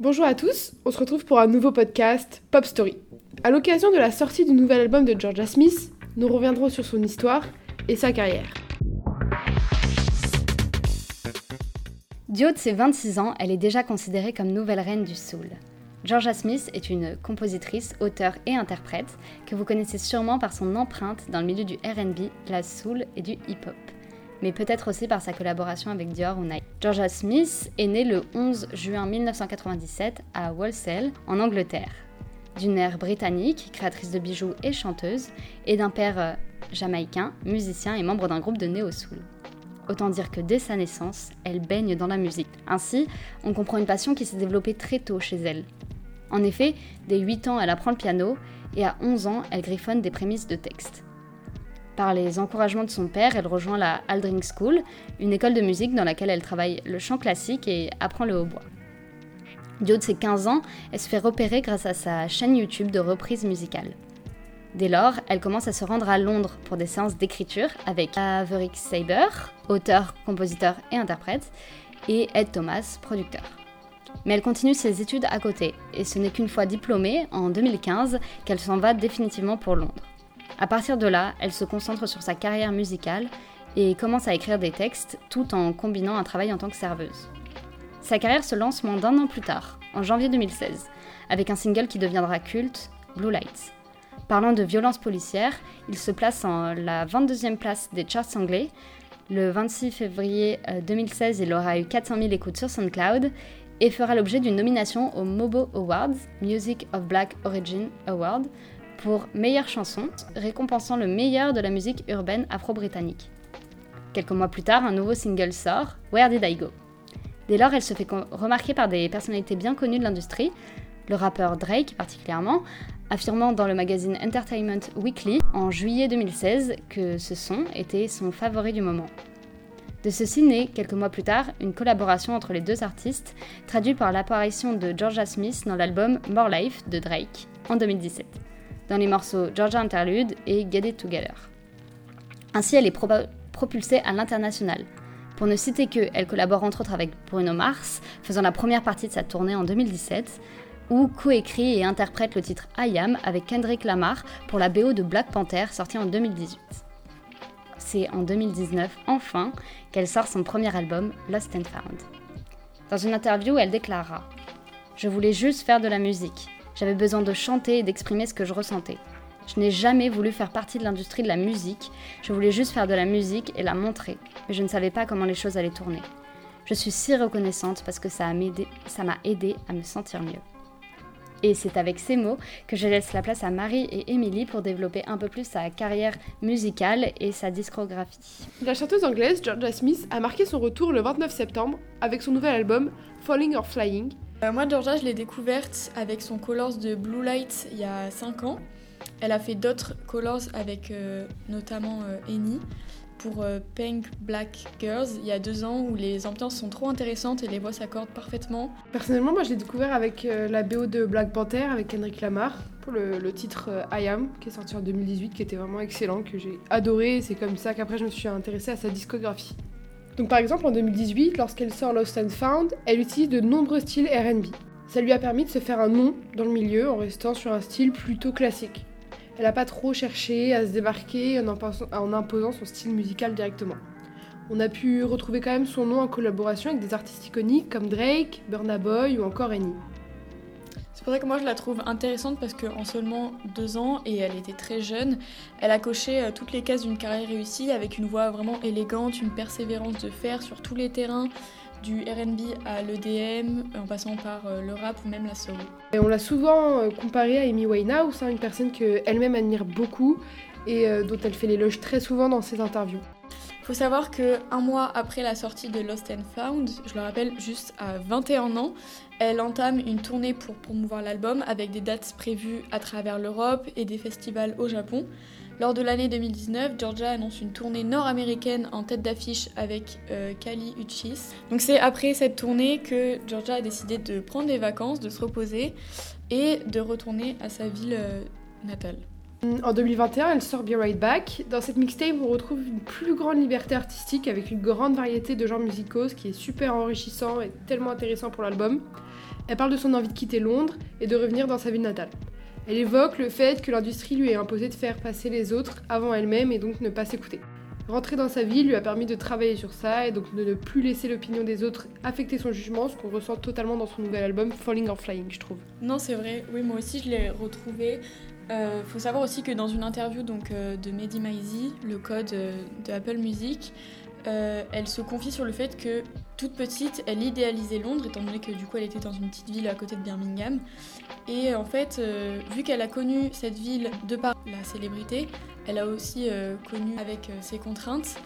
Bonjour à tous, on se retrouve pour un nouveau podcast Pop Story. À l'occasion de la sortie du nouvel album de Georgia Smith, nous reviendrons sur son histoire et sa carrière. Du haut de ses 26 ans, elle est déjà considérée comme nouvelle reine du soul. Georgia Smith est une compositrice, auteure et interprète que vous connaissez sûrement par son empreinte dans le milieu du RB, la soul et du hip-hop mais peut-être aussi par sa collaboration avec Dior ou. Georgia Smith est née le 11 juin 1997 à Walsall, en Angleterre. D'une mère britannique, créatrice de bijoux et chanteuse, et d'un père euh, jamaïcain, musicien et membre d'un groupe de néo-soul. Autant dire que dès sa naissance, elle baigne dans la musique. Ainsi, on comprend une passion qui s'est développée très tôt chez elle. En effet, dès 8 ans, elle apprend le piano et à 11 ans, elle griffonne des prémices de texte. Par les encouragements de son père, elle rejoint la Aldring School, une école de musique dans laquelle elle travaille le chant classique et apprend le hautbois. Du haut de ses 15 ans, elle se fait repérer grâce à sa chaîne YouTube de reprise musicale. Dès lors, elle commence à se rendre à Londres pour des séances d'écriture avec Averick Saber, auteur, compositeur et interprète, et Ed Thomas, producteur. Mais elle continue ses études à côté, et ce n'est qu'une fois diplômée, en 2015, qu'elle s'en va définitivement pour Londres. À partir de là, elle se concentre sur sa carrière musicale et commence à écrire des textes tout en combinant un travail en tant que serveuse. Sa carrière se lance moins d'un an plus tard, en janvier 2016, avec un single qui deviendra culte, Blue Lights. Parlant de violence policière, il se place en la 22e place des charts anglais. Le 26 février 2016, euh, il aura eu 400 000 écoutes sur SoundCloud et fera l'objet d'une nomination au Mobo Awards, Music of Black Origin Award, pour meilleure chanson, récompensant le meilleur de la musique urbaine afro-britannique. Quelques mois plus tard, un nouveau single sort, Where Did I Go? Dès lors, elle se fait remarquer par des personnalités bien connues de l'industrie, le rappeur Drake particulièrement, affirmant dans le magazine Entertainment Weekly en juillet 2016 que ce son était son favori du moment. De ceci naît, quelques mois plus tard, une collaboration entre les deux artistes, traduite par l'apparition de Georgia Smith dans l'album More Life de Drake en 2017 dans les morceaux Georgia Interlude et Get It Together. Ainsi, elle est propulsée à l'international. Pour ne citer que, elle collabore entre autres avec Bruno Mars, faisant la première partie de sa tournée en 2017, ou coécrit et interprète le titre I Am avec Kendrick Lamar pour la BO de Black Panther sortie en 2018. C'est en 2019, enfin, qu'elle sort son premier album, Lost and Found. Dans une interview, elle déclara Je voulais juste faire de la musique. J'avais besoin de chanter et d'exprimer ce que je ressentais. Je n'ai jamais voulu faire partie de l'industrie de la musique, je voulais juste faire de la musique et la montrer, mais je ne savais pas comment les choses allaient tourner. Je suis si reconnaissante parce que ça m'a aidé à me sentir mieux. Et c'est avec ces mots que je laisse la place à Marie et Émilie pour développer un peu plus sa carrière musicale et sa discographie. La chanteuse anglaise Georgia Smith a marqué son retour le 29 septembre avec son nouvel album Falling or Flying, euh, moi, Georgia, je l'ai découverte avec son Colors de Blue Light il y a 5 ans. Elle a fait d'autres Colors avec euh, notamment euh, Eni pour Pink Black Girls il y a deux ans où les ambiances sont trop intéressantes et les voix s'accordent parfaitement. Personnellement, moi je l'ai découvert avec la BO de Black Panther avec Kendrick Lamar pour le, titre I Am qui est sorti en 2018 qui était vraiment excellent, que j'ai adoré. C'est comme ça qu'après je me suis intéressée à sa discographie. Donc par exemple en 2018, lorsqu'elle sort Lost and Found, elle utilise de nombreux styles RB. Ça lui a permis de se faire un nom dans le milieu en restant sur un style plutôt classique. Elle n'a pas trop cherché à se démarquer en imposant son style musical directement. On a pu retrouver quand même son nom en collaboration avec des artistes iconiques comme Drake, Burna Boy ou encore Annie. C'est pour ça que moi je la trouve intéressante parce qu'en seulement deux ans, et elle était très jeune, elle a coché euh, toutes les cases d'une carrière réussie avec une voix vraiment élégante, une persévérance de fer sur tous les terrains, du RB à l'EDM, en passant par euh, le rap ou même la soul. Et on l'a souvent euh, comparée à Amy Winehouse, hein, une personne qu'elle-même admire beaucoup et dont elle fait l'éloge très souvent dans ses interviews. Faut savoir que un mois après la sortie de Lost and Found, je le rappelle, juste à 21 ans, elle entame une tournée pour promouvoir l'album avec des dates prévues à travers l'Europe et des festivals au Japon. Lors de l'année 2019, Georgia annonce une tournée nord-américaine en tête d'affiche avec euh, Kali Uchis. Donc c'est après cette tournée que Georgia a décidé de prendre des vacances, de se reposer et de retourner à sa ville euh, natale. En 2021, elle sort Be Right Back. Dans cette mixtape, on retrouve une plus grande liberté artistique avec une grande variété de genres musicaux, ce qui est super enrichissant et tellement intéressant pour l'album. Elle parle de son envie de quitter Londres et de revenir dans sa ville natale. Elle évoque le fait que l'industrie lui ait imposé de faire passer les autres avant elle-même et donc ne pas s'écouter. Rentrer dans sa ville lui a permis de travailler sur ça et donc de ne plus laisser l'opinion des autres affecter son jugement, ce qu'on ressent totalement dans son nouvel album Falling or Flying, je trouve. Non, c'est vrai. Oui, moi aussi, je l'ai retrouvé. Euh, faut savoir aussi que dans une interview donc, euh, de Mehdi Maizi, le code euh, de Apple Music, euh, elle se confie sur le fait que toute petite, elle idéalisait Londres, étant donné que du coup elle était dans une petite ville à côté de Birmingham. Et en fait, euh, vu qu'elle a connu cette ville de par la célébrité, elle a aussi euh, connu avec ses contraintes.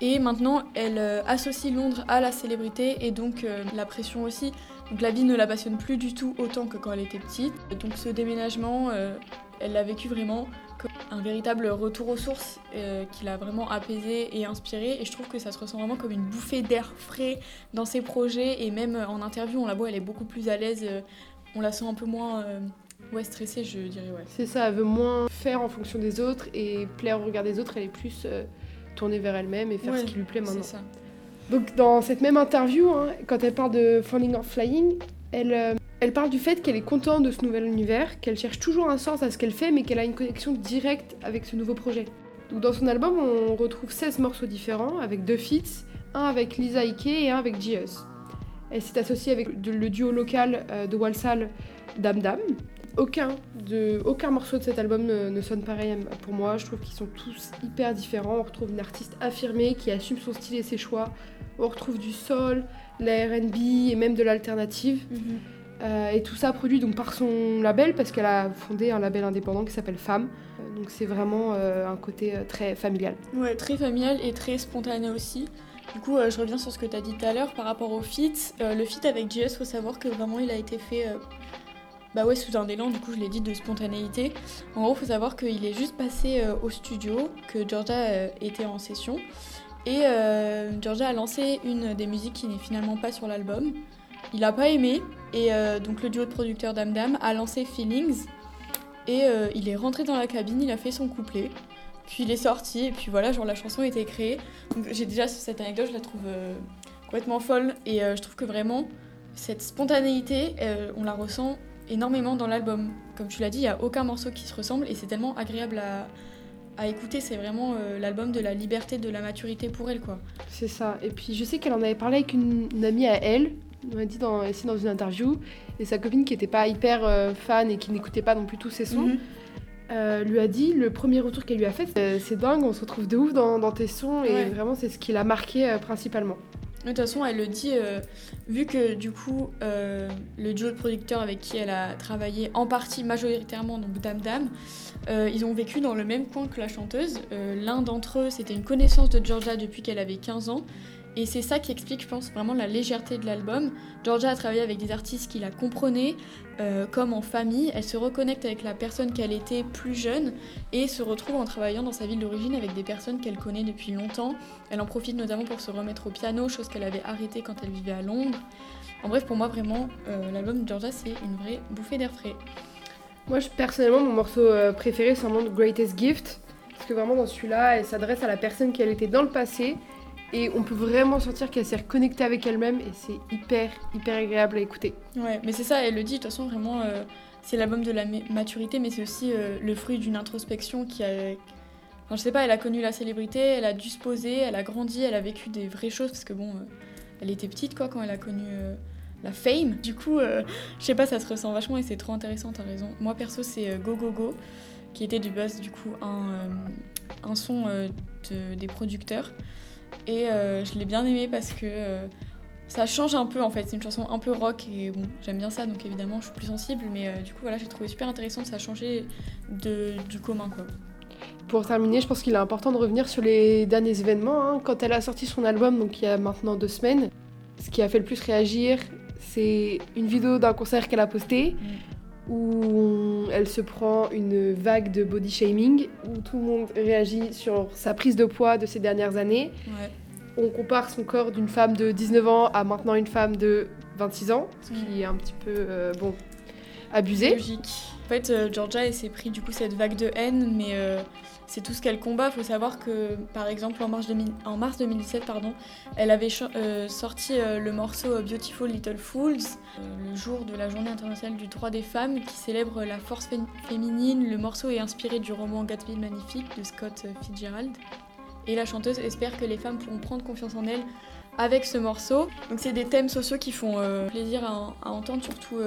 Et maintenant, elle associe Londres à la célébrité et donc la pression aussi. Donc la vie ne la passionne plus du tout autant que quand elle était petite. Donc ce déménagement, elle l'a vécu vraiment un véritable retour aux sources euh, qui l'a vraiment apaisé et inspiré. Et je trouve que ça se ressent vraiment comme une bouffée d'air frais dans ses projets. Et même euh, en interview, on la voit, elle est beaucoup plus à l'aise. euh, on la sent un peu moins euh, ouais, stressée, je dirais. Ouais. C'est ça, elle veut moins faire en fonction des autres et plaire au regard des autres, elle est plus tournée vers elle-même et faire Ouais, ce qui lui plaît maintenant. C'est ça. Donc dans cette même interview, hein, quand elle parle de Falling or Flying, elle, elle parle du fait qu'elle est contente de ce nouvel univers, qu'elle cherche toujours un sens à ce qu'elle fait, mais qu'elle a une connexion directe avec ce nouveau projet. Donc dans son album, on retrouve 16 morceaux différents, avec deux feats, un avec Lisa Ike et un avec G.S. Elle s'est associée avec le duo local euh, de Walsall, Dam Dam. Aucun, de, aucun morceau de cet album ne, ne sonne pareil pour moi. Je trouve qu'ils sont tous hyper différents. On retrouve une artiste affirmée qui assume son style et ses choix. On retrouve du soul, la R&B et même de l'alternative. Euh, et tout ça produit donc par son label parce qu'elle a fondé un label indépendant qui s'appelle Femme. Euh, donc c'est vraiment euh, un côté très familial. Ouais, très familial et très spontané aussi. Du coup, je reviens sur ce que tu as dit tout à l'heure par rapport au feat. Le feat avec JS, faut savoir que vraiment il a été fait bah sous un élan, du coup je l'ai dit, de spontanéité. En gros, faut savoir qu'il est juste passé au studio, que Georgia était en session. Et Georgia a lancé une des musiques qui n'est finalement pas sur l'album. Il a pas aimé, et euh, donc le duo de producteurs Dam Dam a lancé Feelings. Et euh, il est rentré dans la cabine, il a fait son couplet. Puis il est sorti, et puis voilà, genre la chanson a été créée. Donc j'ai déjà cette anecdote, je la trouve euh, complètement folle. Et je trouve que vraiment, cette spontanéité, on la ressent énormément dans l'album. Comme tu l'as dit, il n'y a aucun morceau qui se ressemble, et c'est tellement agréable à, écouter. C'est vraiment l'album de la liberté, de la maturité pour elle, quoi. C'est ça. Et puis je sais qu'elle en avait parlé avec une amie à elle, on m'a dit dans, ici dans une interview, et sa copine qui n'était pas hyper euh, fan et qui n'écoutait pas non plus tous ses sons, Mhm. euh, lui a dit, le premier retour qu'elle lui a fait, c'est dingue, on se retrouve de ouf dans, dans tes sons, et vraiment c'est ce qui l'a marqué euh, principalement. De toute façon, elle le dit, euh, vu que du coup, euh, le duo de producteurs avec qui elle a travaillé en partie majoritairement, donc Dam Dam, euh, ils ont vécu dans le même coin que la chanteuse. L'un d'entre eux, c'était une connaissance de Georgia depuis qu'elle avait 15 ans. Et c'est ça qui explique, je pense, vraiment la légèreté de l'album. Georgia a travaillé avec des artistes qui la comprenaient, euh, comme en famille. Elle se reconnecte avec la personne qu'elle était plus jeune et se retrouve en travaillant dans sa ville d'origine avec des personnes qu'elle connaît depuis longtemps. Elle en profite notamment pour se remettre au piano, chose qu'elle avait arrêtée quand elle vivait à Londres. En bref, pour moi, vraiment, euh, l'album de Georgia, c'est une vraie bouffée d'air frais. Moi, personnellement, mon morceau euh, préféré, c'est vraiment Greatest Gift. Parce que vraiment, dans celui-là, elle s'adresse à la personne qu'elle était dans le passé. Et on peut vraiment sentir qu'elle s'est reconnectée avec elle-même. Et c'est hyper, hyper agréable à écouter. Ouais, mais c'est ça, elle le dit, de toute façon, vraiment, euh, c'est l'album de la ma- maturité, mais c'est aussi euh, le fruit d'une introspection qui a. Enfin, je sais pas, elle a connu la célébrité, elle a dû se poser, elle a grandi, elle a vécu des vraies choses, parce que bon, euh, elle était petite, quoi, quand elle a connu la fame. Du coup, euh, je sais pas, ça se ressent vachement et c'est trop intéressant, t'as raison. Moi, perso, c'est Go Go Go, qui était du buzz, du coup, un, un son de- des producteurs. Et euh, je l'ai bien aimé parce que. euh, ça change un peu en fait, c'est une chanson un peu rock et bon, j'aime bien ça donc évidemment je suis plus sensible, mais euh, du coup voilà, j'ai trouvé super intéressant que ça changeait de, du commun quoi. Pour terminer, je pense qu'il est important de revenir sur les derniers événements. hein. Quand elle a sorti son album, donc il y a maintenant deux semaines, ce qui a fait le plus réagir, c'est une vidéo d'un concert qu'elle a posté où on- elle se prend une vague de body shaming, où tout le monde réagit sur sa prise de poids de ces dernières années. Ouais. On compare son corps d'une femme de 19 ans à maintenant une femme de 26 ans, ce qui est un petit peu... euh, bon, abusé. Logique. En fait, euh, Georgia, s'est pris du coup cette vague de haine, mais euh, c'est tout ce qu'elle combat. Il faut savoir que, par exemple, en mars, 2000 en mars 2017, pardon, elle avait euh, sorti le morceau Beautiful Little Fools, le jour de la journée internationale du droit des femmes, qui célèbre la force féminine. Le morceau est inspiré du roman Gatsby Magnifique de Scott Fitzgerald. Et la chanteuse espère que les femmes pourront prendre confiance en elles avec ce morceau. Donc c'est des thèmes sociaux qui font plaisir à, entendre, surtout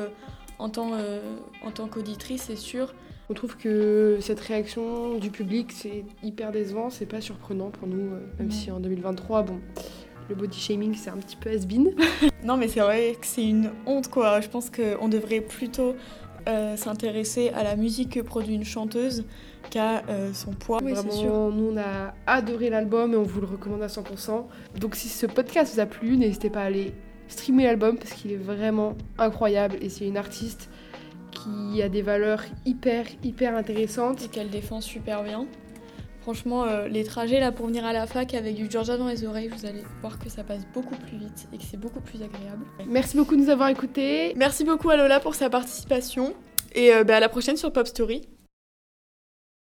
en tant, euh, en tant qu'auditrice, c'est sûr. On trouve que cette réaction du public, c'est hyper décevant, c'est pas surprenant pour nous, euh, même si en 2023, bon, le body shaming, c'est un petit peu has-been. non, mais c'est vrai que c'est une honte, quoi. Je pense qu'on devrait plutôt euh, s'intéresser à la musique que produit une chanteuse qu'à son poids. Oui, c'est sûr. Nous, on a adoré l'album et on vous le recommande à 100%. Donc, si ce podcast vous a plu, n'hésitez pas à aller streamer l'album parce qu'il est vraiment incroyable et c'est une artiste qui a des valeurs hyper hyper intéressantes et qu'elle défend super bien. Franchement, euh, les trajets là pour venir à la fac avec du Georgia dans les oreilles, vous allez voir que ça passe beaucoup plus vite et que c'est beaucoup plus agréable. Merci beaucoup de nous avoir écoutés. Merci beaucoup à Lola pour sa participation et euh, bah, à la prochaine sur Pop Story.